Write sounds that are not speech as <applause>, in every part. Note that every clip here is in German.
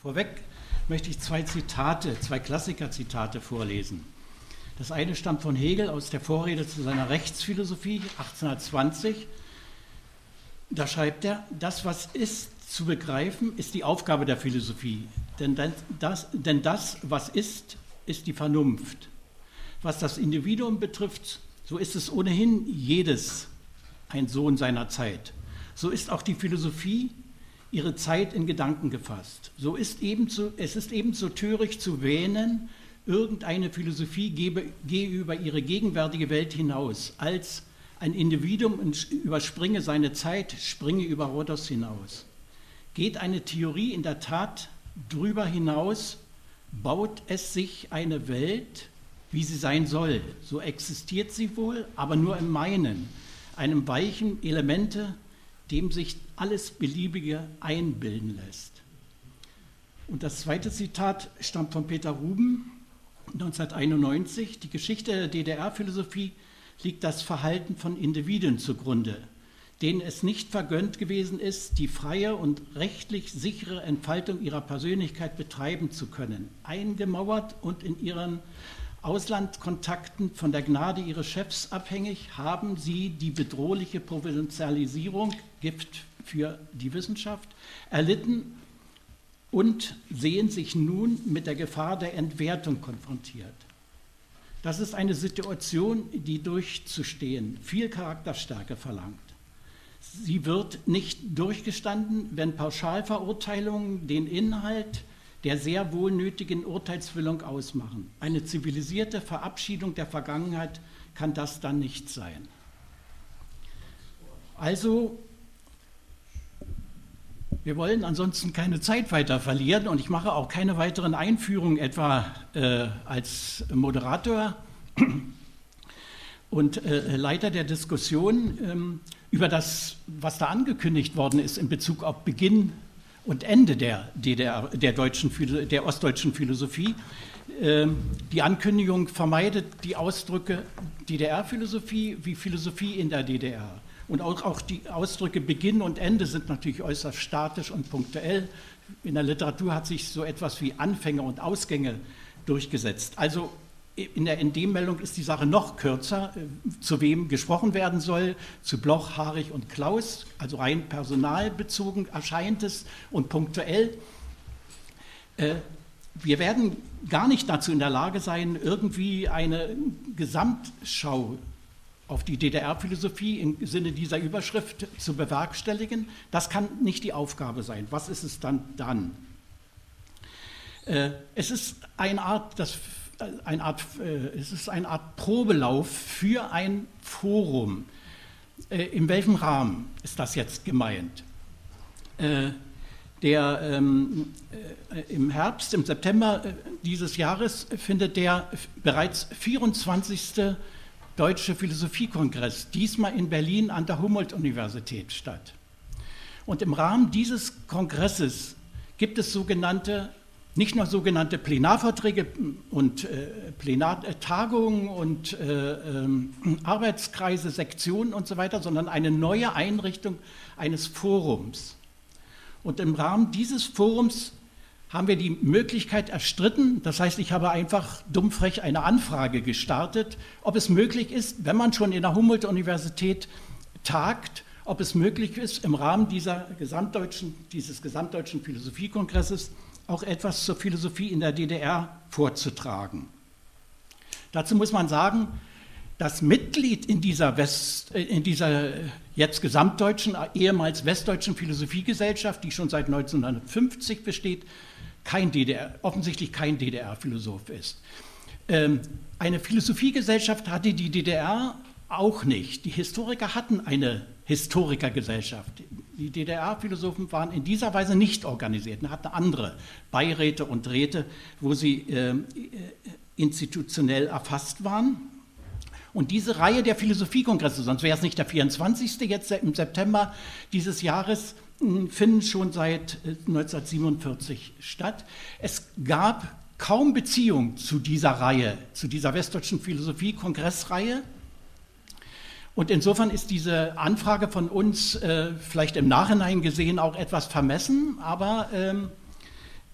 Vorweg möchte ich zwei Zitate, zwei Klassiker-Zitate vorlesen. Das eine stammt von Hegel aus der Vorrede zu seiner Rechtsphilosophie 1820. Da schreibt er, das, was ist zu begreifen, ist die Aufgabe der Philosophie. Denn das, denn das, was ist, ist die Vernunft. Was das Individuum betrifft, so ist es ohnehin jedes ein Sohn seiner Zeit. So ist auch die Philosophie ihre Zeit in Gedanken gefasst. So ist ebenso, es ist ebenso töricht zu wähnen, irgendeine Philosophie gebe, gehe über ihre gegenwärtige Welt hinaus, als ein Individuum überspringe seine Zeit, springe über Rhodos hinaus. Geht eine Theorie in der Tat drüber hinaus, baut es sich eine Welt, wie sie sein soll. So existiert sie wohl, aber nur im Meinen, einem weichen Elemente, dem sich alles Beliebige einbilden lässt. Und das zweite Zitat stammt von Peter Ruben, 1991. Die Geschichte der DDR-Philosophie liegt das Verhalten von Individuen zugrunde, denen es nicht vergönnt gewesen ist, die freie und rechtlich sichere Entfaltung ihrer Persönlichkeit betreiben zu können, eingemauert und in ihren Auslandkontakten von der Gnade ihres Chefs abhängig, haben sie die bedrohliche Provinzialisierung, Gift für die Wissenschaft, erlitten und sehen sich nun mit der Gefahr der Entwertung konfrontiert. Das ist eine Situation, die durchzustehen viel Charakterstärke verlangt. Sie wird nicht durchgestanden, wenn Pauschalverurteilungen den Inhalt der sehr wohl nötigen Urteilsfüllung ausmachen. Eine zivilisierte Verabschiedung der Vergangenheit kann das dann nicht sein. Also, wir wollen ansonsten keine Zeit weiter verlieren und ich mache auch keine weiteren Einführungen, etwa äh, als Moderator <clears throat> und äh, Leiter der Diskussion ähm, über das, was da angekündigt worden ist in Bezug auf Beginn und Ende der, DDR, der, deutschen, der ostdeutschen Philosophie. Ähm, die Ankündigung vermeidet die Ausdrücke DDR-Philosophie wie Philosophie in der DDR. Und auch, auch die Ausdrücke Beginn und Ende sind natürlich äußerst statisch und punktuell. In der Literatur hat sich so etwas wie Anfänge und Ausgänge durchgesetzt. Also in der ND-Meldung ist die Sache noch kürzer, äh, zu wem gesprochen werden soll, zu Bloch, Haarig und Klaus, also rein personalbezogen erscheint es und punktuell. Äh, wir werden gar nicht dazu in der Lage sein, irgendwie eine Gesamtschau auf die DDR-Philosophie im Sinne dieser Überschrift zu bewerkstelligen. Das kann nicht die Aufgabe sein. Was ist es dann dann? Äh, es ist eine Art, das eine Art, äh, es ist eine Art Probelauf für ein Forum. Äh, in welchem Rahmen ist das jetzt gemeint? Äh, der, ähm, äh, Im Herbst, im September dieses Jahres findet der bereits 24. Deutsche Philosophiekongress, diesmal in Berlin an der Humboldt-Universität statt. Und im Rahmen dieses Kongresses gibt es sogenannte nicht nur sogenannte Plenarvorträge und äh, Plenartagungen und äh, äh, Arbeitskreise, Sektionen und so weiter, sondern eine neue Einrichtung eines Forums. Und im Rahmen dieses Forums haben wir die Möglichkeit erstritten, das heißt, ich habe einfach dummfrech eine Anfrage gestartet, ob es möglich ist, wenn man schon in der Humboldt-Universität tagt, ob es möglich ist, im Rahmen dieser gesamtdeutschen, dieses gesamtdeutschen Philosophiekongresses auch etwas zur Philosophie in der DDR vorzutragen. Dazu muss man sagen, das Mitglied in dieser, West, äh, in dieser jetzt gesamtdeutschen, ehemals westdeutschen Philosophiegesellschaft, die schon seit 1950 besteht, kein DDR, offensichtlich kein DDR-Philosoph ist. Ähm, eine Philosophiegesellschaft hatte die DDR auch nicht. Die Historiker hatten eine Historikergesellschaft. Die DDR-Philosophen waren in dieser Weise nicht organisiert und hatten andere Beiräte und Räte, wo sie äh, institutionell erfasst waren. Und diese Reihe der Philosophiekongresse, sonst wäre es nicht der 24. jetzt im September dieses Jahres, hm, finden schon seit 1947 äh, statt. Es gab kaum Beziehung zu dieser Reihe, zu dieser westdeutschen Philosophie-Kongressreihe. Und insofern ist diese Anfrage von uns äh, vielleicht im Nachhinein gesehen auch etwas vermessen, aber ähm,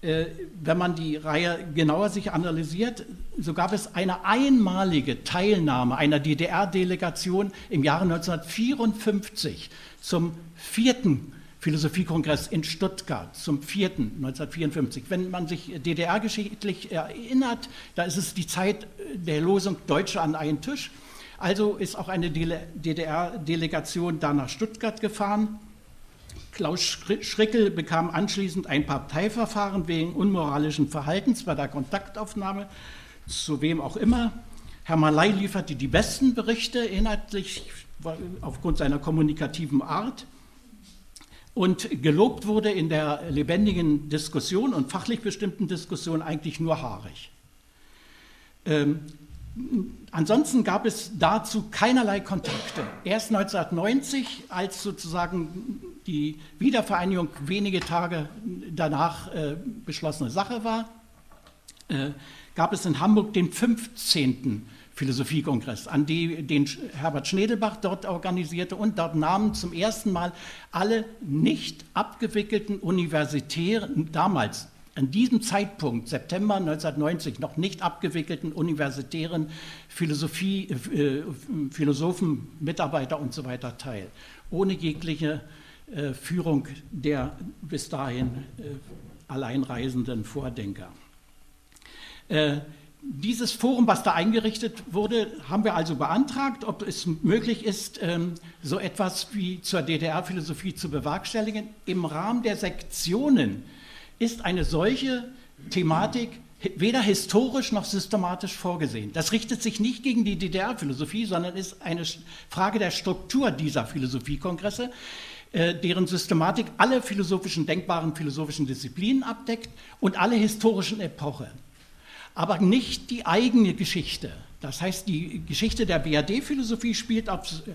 äh, wenn man die Reihe genauer sich analysiert, so gab es eine einmalige Teilnahme einer DDR-Delegation im Jahre 1954 zum vierten Philosophiekongress in Stuttgart, zum vierten 1954. Wenn man sich DDR-geschichtlich erinnert, da ist es die Zeit der Losung Deutsche an einen Tisch. Also ist auch eine DDR-Delegation da nach Stuttgart gefahren Klaus Schrickel bekam anschließend ein Parteiverfahren wegen unmoralischen Verhaltens bei der Kontaktaufnahme, zu wem auch immer. Herr Malay lieferte die besten Berichte inhaltlich aufgrund seiner kommunikativen Art. Und gelobt wurde in der lebendigen Diskussion und fachlich bestimmten Diskussion eigentlich nur haarig. Ähm, ansonsten gab es dazu keinerlei Kontakte. Erst 1990, als sozusagen die Wiedervereinigung wenige Tage danach äh, beschlossene Sache war, äh, gab es in Hamburg den 15. Philosophiekongress, an die, den Herbert Schnedelbach dort organisierte und dort nahmen zum ersten Mal alle nicht abgewickelten universitären, damals an diesem Zeitpunkt, September 1990, noch nicht abgewickelten universitären Philosophie, äh, Philosophen, Mitarbeiter und so weiter teil, ohne jegliche äh, Führung der bis dahin äh, alleinreisenden Vordenker. Äh, dieses Forum, was da eingerichtet wurde, haben wir also beantragt, ob es möglich ist, ähm, so etwas wie zur DDR-Philosophie zu bewerkstelligen. Im Rahmen der Sektionen ist eine solche Thematik weder historisch noch systematisch vorgesehen. Das richtet sich nicht gegen die DDR-Philosophie, sondern ist eine Frage der Struktur dieser Philosophiekongresse. Äh, deren Systematik alle philosophischen, denkbaren philosophischen Disziplinen abdeckt und alle historischen Epochen. Aber nicht die eigene Geschichte. Das heißt, die Geschichte der BRD-Philosophie spielt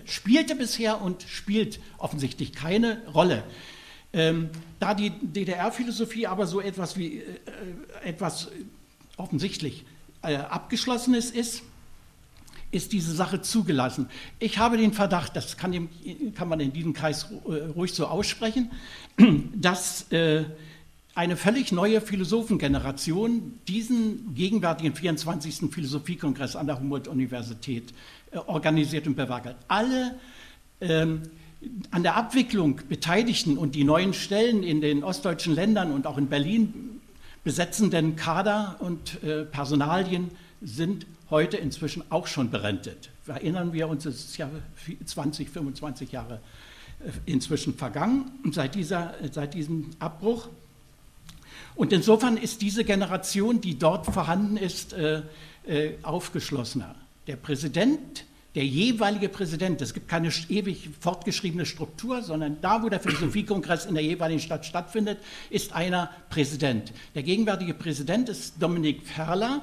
spielte bisher und spielt offensichtlich keine Rolle. Ähm, da die DDR-Philosophie aber so etwas wie äh, etwas offensichtlich äh, Abgeschlossenes ist, ist diese Sache zugelassen. Ich habe den Verdacht, das kann, kann man in diesem Kreis äh, ruhig so aussprechen, <clears throat> dass äh, eine völlig neue Philosophengeneration diesen gegenwärtigen 24. Philosophiekongress an der Humboldt-Universität äh, organisiert und bewackert. Alle ähm, an der Abwicklung Beteiligten und die neuen Stellen in den ostdeutschen Ländern und auch in Berlin besetzenden Kader und äh, Personalien sind heute inzwischen auch schon berentet. Erinnern wir uns, es ist ja 20, 25 Jahre äh, inzwischen vergangen seit, dieser, seit diesem Abbruch. Und insofern ist diese Generation, die dort vorhanden ist, äh, äh, aufgeschlossener. Der Präsident, der jeweilige Präsident, es gibt keine ewig fortgeschriebene Struktur, sondern da, wo der Philosophiekongress in der jeweiligen Stadt stattfindet, ist einer Präsident. Der gegenwärtige Präsident ist Dominik Ferler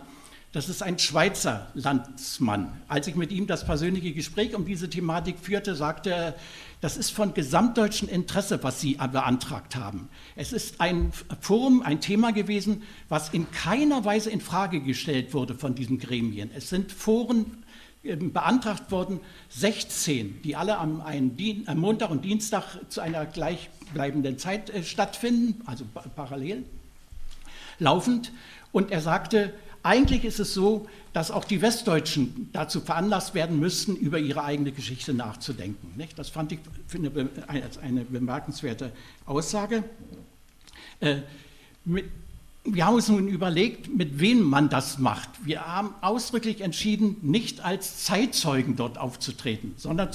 das ist ein Schweizer Landsmann. Als ich mit ihm das persönliche Gespräch um diese Thematik führte, sagte er, das ist von gesamtdeutschem Interesse, was Sie beantragt haben. Es ist ein Forum, ein Thema gewesen, was in keiner Weise in Frage gestellt wurde von diesen Gremien. Es sind Foren beantragt worden, 16, die alle am, am Montag und Dienstag zu einer gleichbleibenden Zeit äh, stattfinden, also parallel laufend. Und er sagte, eigentlich ist es so, dass auch die Westdeutschen dazu veranlasst werden müssten, über ihre eigene Geschichte nachzudenken. Das fand ich als eine bemerkenswerte Aussage. Äh, wir haben uns nun überlegt, mit wem man das macht. Wir haben ausdrücklich entschieden, nicht als Zeitzeugen dort aufzutreten, sondern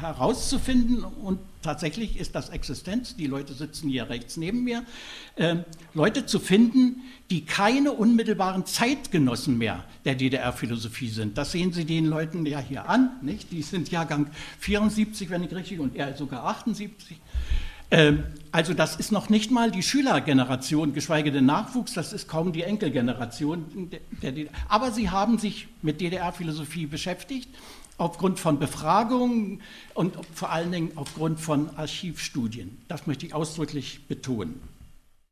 herauszufinden, und tatsächlich ist das Existenz, die Leute sitzen hier rechts neben mir, äh, Leute zu finden, die keine unmittelbaren Zeitgenossen mehr der DDR-Philosophie sind. Das sehen Sie den Leuten ja hier an, nicht? Die sind Jahrgang 74, wenn ich richtig, und er sogar 78. Ähm, also das ist noch nicht mal die Schülergeneration, geschweige denn Nachwuchs, das ist kaum die Enkelgeneration. Aber sie haben sich mit DDR-Philosophie beschäftigt, aufgrund von Befragungen und vor allen Dingen aufgrund von Archivstudien. Das möchte ich ausdrücklich betonen.